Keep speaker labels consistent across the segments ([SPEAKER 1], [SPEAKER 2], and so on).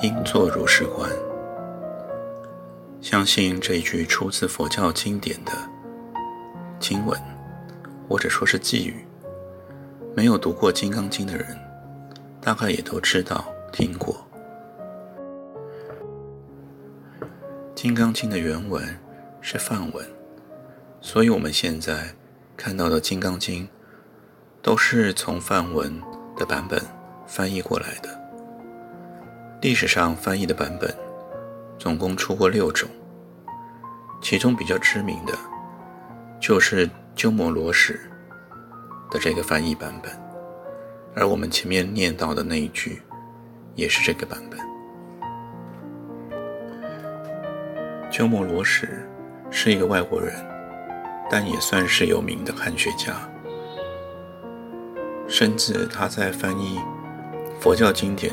[SPEAKER 1] 应作如是观。相信这一句出自佛教经典的经文，或者说是寄语，没有读过《金刚经》的人，大概也都知道听过。《金刚经》的原文是梵文，所以我们现在看到的《金刚经》。都是从梵文的版本翻译过来的。历史上翻译的版本总共出过六种，其中比较知名的，就是鸠摩罗什的这个翻译版本，而我们前面念到的那一句，也是这个版本。鸠摩罗什是一个外国人，但也算是有名的汉学家。甚至他在翻译佛教经典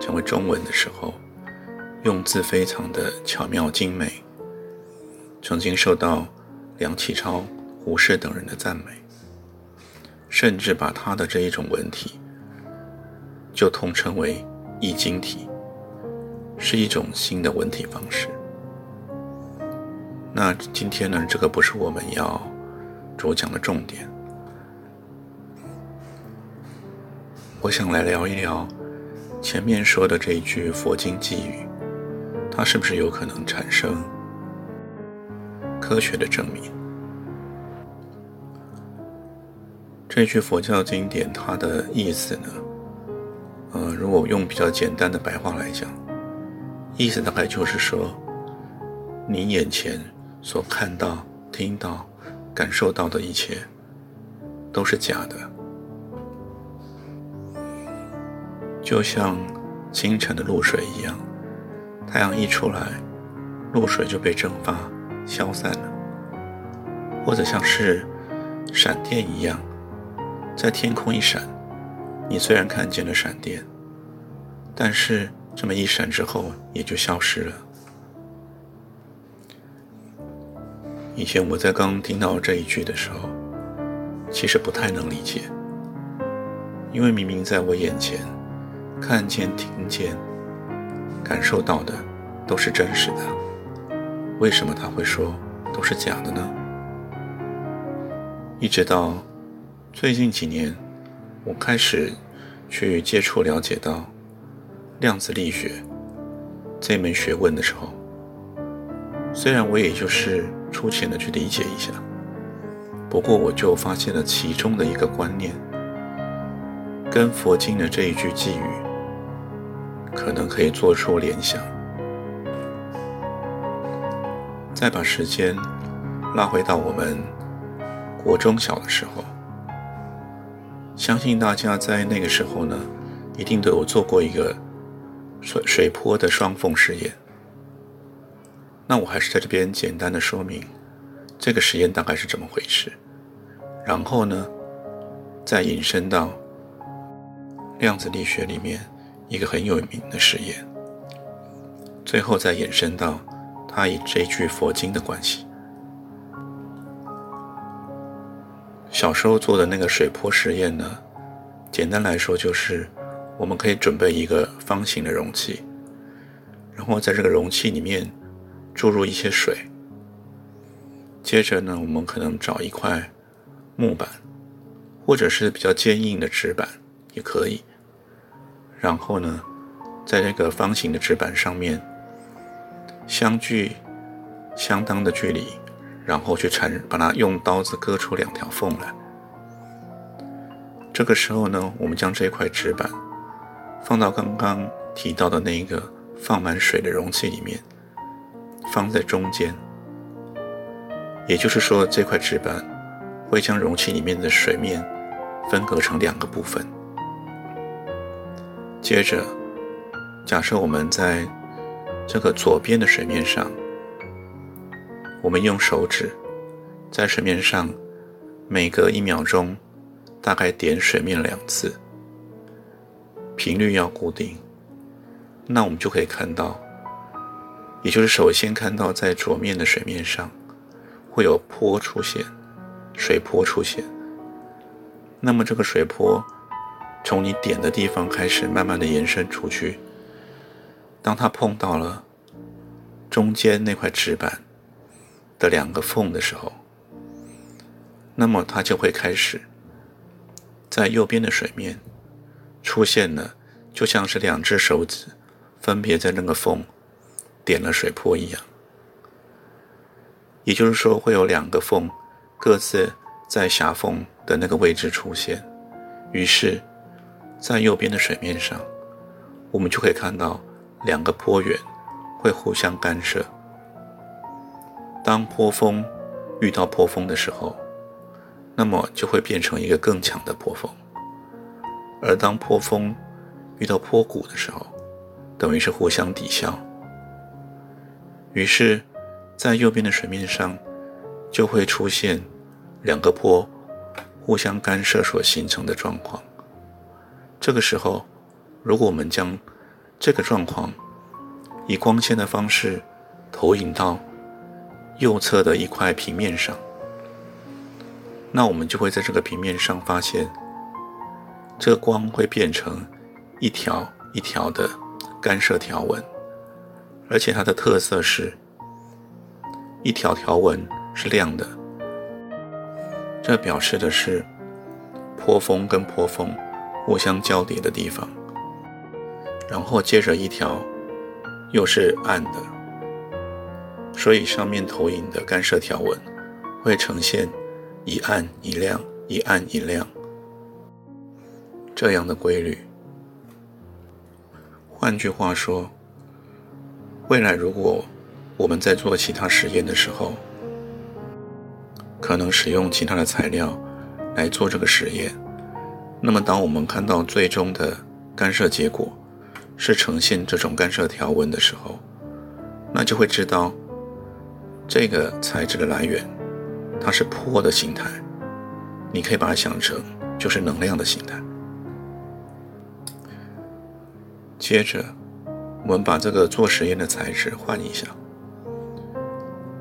[SPEAKER 1] 成为中文的时候，用字非常的巧妙精美，曾经受到梁启超、胡适等人的赞美，甚至把他的这一种文体就统称为易经体，是一种新的文体方式。那今天呢，这个不是我们要主讲的重点。我想来聊一聊前面说的这一句佛经寄语，它是不是有可能产生科学的证明？这句佛教经典它的意思呢？呃，如果用比较简单的白话来讲，意思大概就是说，你眼前所看到、听到、感受到的一切都是假的。就像清晨的露水一样，太阳一出来，露水就被蒸发、消散了；或者像是闪电一样，在天空一闪，你虽然看见了闪电，但是这么一闪之后也就消失了。以前我在刚听到这一句的时候，其实不太能理解，因为明明在我眼前。看见、听见、感受到的都是真实的，为什么他会说都是假的呢？一直到最近几年，我开始去接触、了解到量子力学这门学问的时候，虽然我也就是粗浅的去理解一下，不过我就发现了其中的一个观念，跟佛经的这一句寄语。可能可以做出联想。再把时间拉回到我们国中小的时候，相信大家在那个时候呢，一定都有做过一个水水波的双缝实验。那我还是在这边简单的说明这个实验大概是怎么回事，然后呢，再引申到量子力学里面。一个很有名的实验，最后再延伸到他与这句佛经的关系。小时候做的那个水波实验呢，简单来说就是我们可以准备一个方形的容器，然后在这个容器里面注入一些水，接着呢，我们可能找一块木板，或者是比较坚硬的纸板也可以。然后呢，在这个方形的纸板上面相距相当的距离，然后去缠，把它用刀子割出两条缝来。这个时候呢，我们将这块纸板放到刚刚提到的那一个放满水的容器里面，放在中间。也就是说，这块纸板会将容器里面的水面分隔成两个部分。接着，假设我们在这个左边的水面上，我们用手指在水面上每隔一秒钟大概点水面两次，频率要固定，那我们就可以看到，也就是首先看到在左面的水面上会有波出现，水波出现。那么这个水波从你点的地方开始，慢慢的延伸出去。当它碰到了中间那块纸板的两个缝的时候，那么它就会开始在右边的水面出现了，就像是两只手指分别在那个缝点了水波一样。也就是说，会有两个缝各自在狭缝。的那个位置出现，于是，在右边的水面上，我们就可以看到两个波源会互相干涉。当波峰遇到波峰的时候，那么就会变成一个更强的波峰；而当波峰遇到波谷的时候，等于是互相抵消。于是，在右边的水面上就会出现两个波。互相干涉所形成的状况。这个时候，如果我们将这个状况以光线的方式投影到右侧的一块平面上，那我们就会在这个平面上发现，这个光会变成一条一条的干涉条纹，而且它的特色是，一条条纹是亮的。这表示的是坡峰跟坡峰互相交叠的地方，然后接着一条又是暗的，所以上面投影的干涉条纹会呈现一暗一亮、一暗一亮这样的规律。换句话说，未来如果我们在做其他实验的时候，可能使用其他的材料来做这个实验。那么，当我们看到最终的干涉结果是呈现这种干涉条纹的时候，那就会知道这个材质的来源它是波的形态。你可以把它想成就是能量的形态。接着，我们把这个做实验的材质换一下。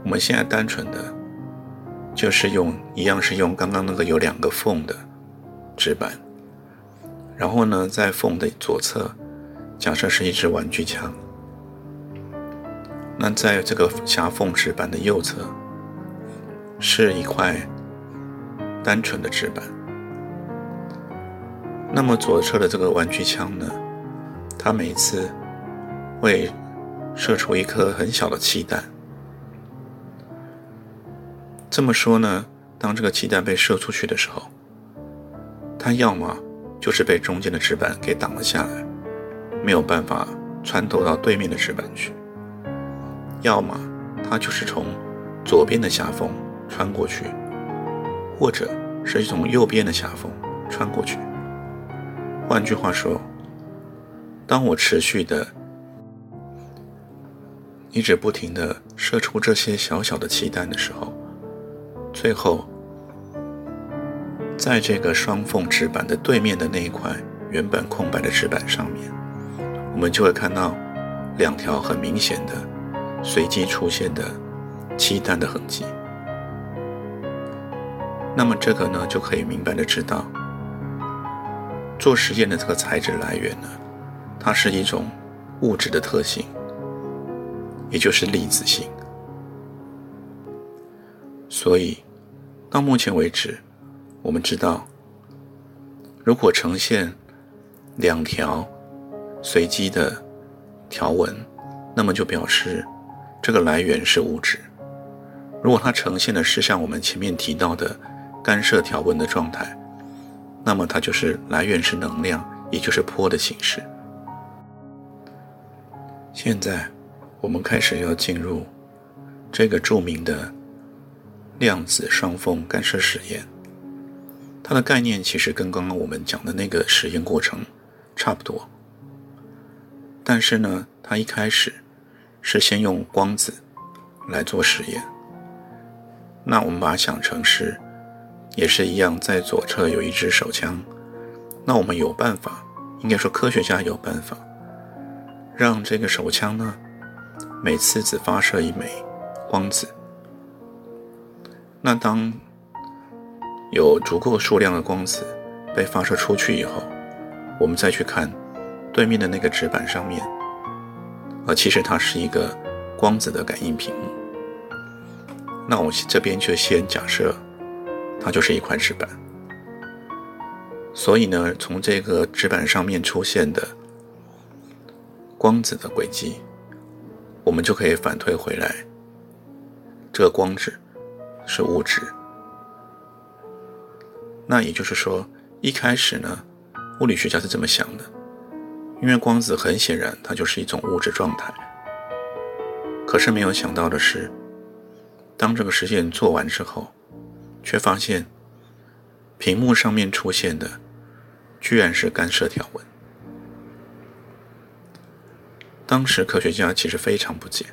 [SPEAKER 1] 我们现在单纯的。就是用一样是用刚刚那个有两个缝的纸板，然后呢，在缝的左侧，假设是一支玩具枪。那在这个狭缝纸板的右侧，是一块单纯的纸板。那么左侧的这个玩具枪呢，它每次会射出一颗很小的气弹。这么说呢，当这个气弹被射出去的时候，它要么就是被中间的纸板给挡了下来，没有办法穿透到对面的纸板去；要么它就是从左边的狭缝穿过去，或者是从右边的狭缝穿过去。换句话说，当我持续的一直不停的射出这些小小的气弹的时候，最后，在这个双缝纸板的对面的那一块原本空白的纸板上面，我们就会看到两条很明显的随机出现的漆弹的痕迹。那么这个呢，就可以明白的知道，做实验的这个材质来源呢，它是一种物质的特性，也就是粒子性。所以。到目前为止，我们知道，如果呈现两条随机的条纹，那么就表示这个来源是物质；如果它呈现的是像我们前面提到的干涉条纹的状态，那么它就是来源是能量，也就是波的形式。现在，我们开始要进入这个著名的。量子双缝干涉实验，它的概念其实跟刚刚我们讲的那个实验过程差不多，但是呢，它一开始是先用光子来做实验。那我们把它想成是，也是一样，在左侧有一支手枪。那我们有办法，应该说科学家有办法，让这个手枪呢，每次只发射一枚光子。那当有足够数量的光子被发射出去以后，我们再去看对面的那个纸板上面，呃，其实它是一个光子的感应屏幕。那我这边就先假设它就是一块纸板。所以呢，从这个纸板上面出现的光子的轨迹，我们就可以反推回来，这个光子是物质。那也就是说，一开始呢，物理学家是这么想的，因为光子很显然它就是一种物质状态。可是没有想到的是，当这个实验做完之后，却发现屏幕上面出现的。居然是干涉条纹。当时科学家其实非常不解，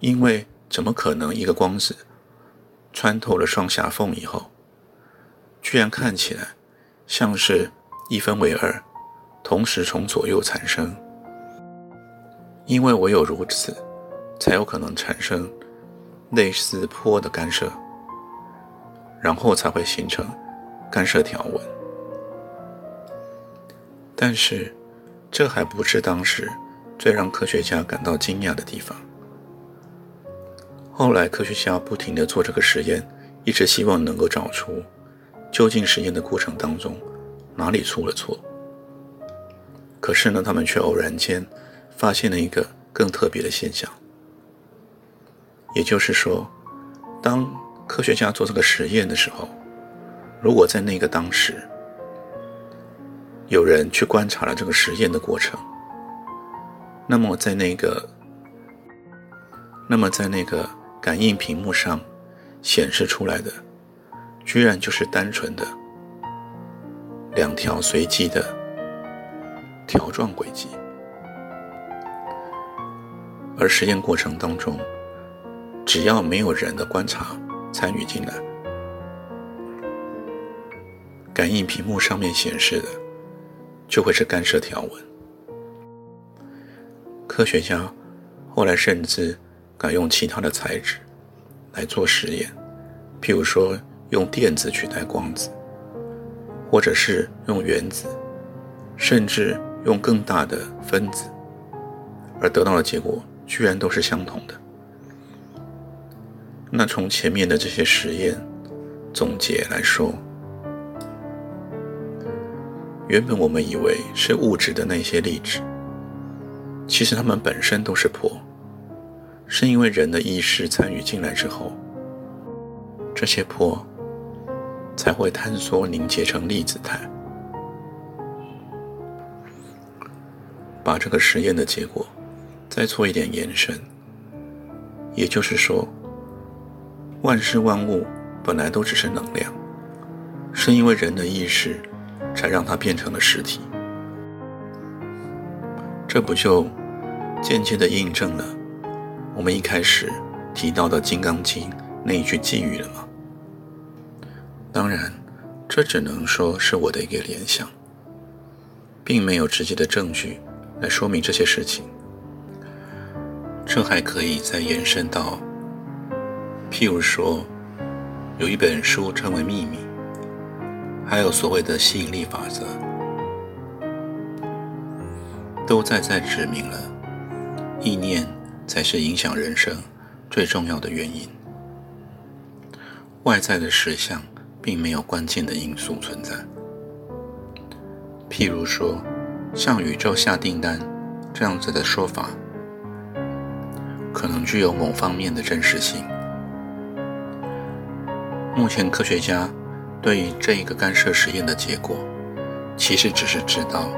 [SPEAKER 1] 因为怎么可能一个光子穿透了双狭缝以后，居然看起来像是一分为二，同时从左右产生？因为唯有如此，才有可能产生类似坡的干涉，然后才会形成干涉条纹。但是，这还不是当时最让科学家感到惊讶的地方。后来，科学家不停地做这个实验，一直希望能够找出究竟实验的过程当中哪里出了错。可是呢，他们却偶然间发现了一个更特别的现象，也就是说，当科学家做这个实验的时候，如果在那个当时，有人去观察了这个实验的过程，那么在那个，那么在那个感应屏幕上显示出来的，居然就是单纯的两条随机的条状轨迹，而实验过程当中，只要没有人的观察参与进来，感应屏幕上面显示的。就会是干涉条纹。科学家后来甚至改用其他的材质来做实验，譬如说用电子取代光子，或者是用原子，甚至用更大的分子，而得到的结果居然都是相同的。那从前面的这些实验总结来说，原本我们以为是物质的那些粒子，其实它们本身都是波，是因为人的意识参与进来之后，这些波才会坍缩凝结成粒子态。把这个实验的结果再做一点延伸，也就是说，万事万物本来都只是能量，是因为人的意识。才让它变成了实体，这不就间接的印证了我们一开始提到的《金刚经》那一句寄语了吗？当然，这只能说是我的一个联想，并没有直接的证据来说明这些事情。这还可以再延伸到，譬如说，有一本书称为《秘密》。还有所谓的吸引力法则，都在在指明了意念才是影响人生最重要的原因。外在的实相并没有关键的因素存在。譬如说，向宇宙下订单这样子的说法，可能具有某方面的真实性。目前科学家。对于这一个干涉实验的结果，其实只是知道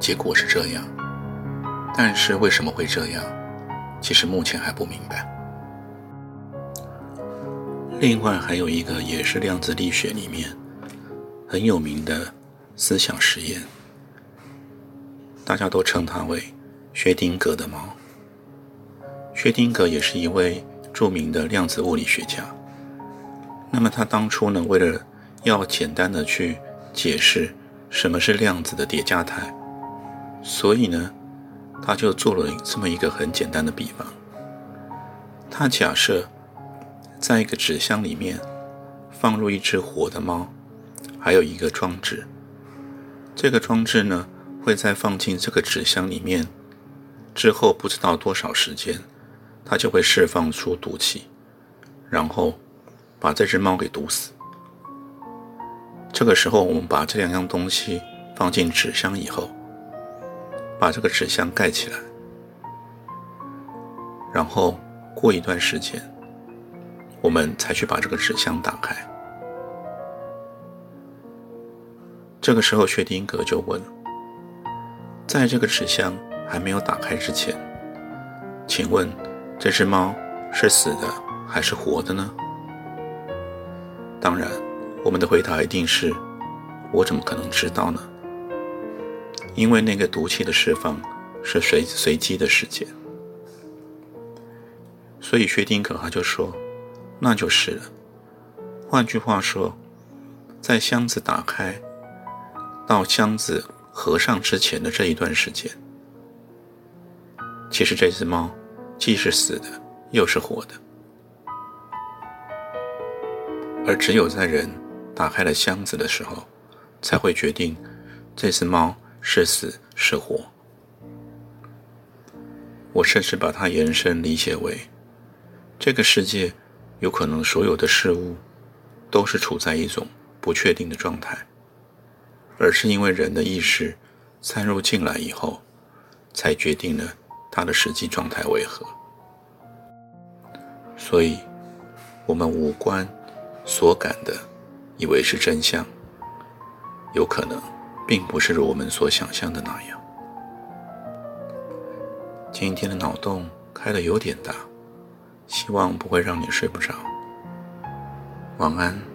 [SPEAKER 1] 结果是这样，但是为什么会这样，其实目前还不明白。另外还有一个也是量子力学里面很有名的思想实验，大家都称它为薛定谔的猫。薛定谔也是一位著名的量子物理学家。那么他当初呢，为了要简单的去解释什么是量子的叠加态，所以呢，他就做了这么一个很简单的比方。他假设在一个纸箱里面放入一只活的猫，还有一个装置。这个装置呢，会在放进这个纸箱里面之后，不知道多少时间。它就会释放出毒气，然后把这只猫给毒死。这个时候，我们把这两样东西放进纸箱以后，把这个纸箱盖起来，然后过一段时间，我们才去把这个纸箱打开。这个时候，薛定谔就问：在这个纸箱还没有打开之前，请问？这只猫是死的还是活的呢？当然，我们的回答一定是：我怎么可能知道呢？因为那个毒气的释放是随随机的事件。所以薛定谔他就说：“那就是了。”换句话说，在箱子打开到箱子合上之前的这一段时间，其实这只猫。既是死的，又是活的，而只有在人打开了箱子的时候，才会决定这只猫是死是活。我甚至把它延伸理解为，这个世界有可能所有的事物都是处在一种不确定的状态，而是因为人的意识参入进来以后，才决定了。它的实际状态为何？所以，我们五官所感的，以为是真相，有可能并不是如我们所想象的那样。今天的脑洞开的有点大，希望不会让你睡不着。晚安。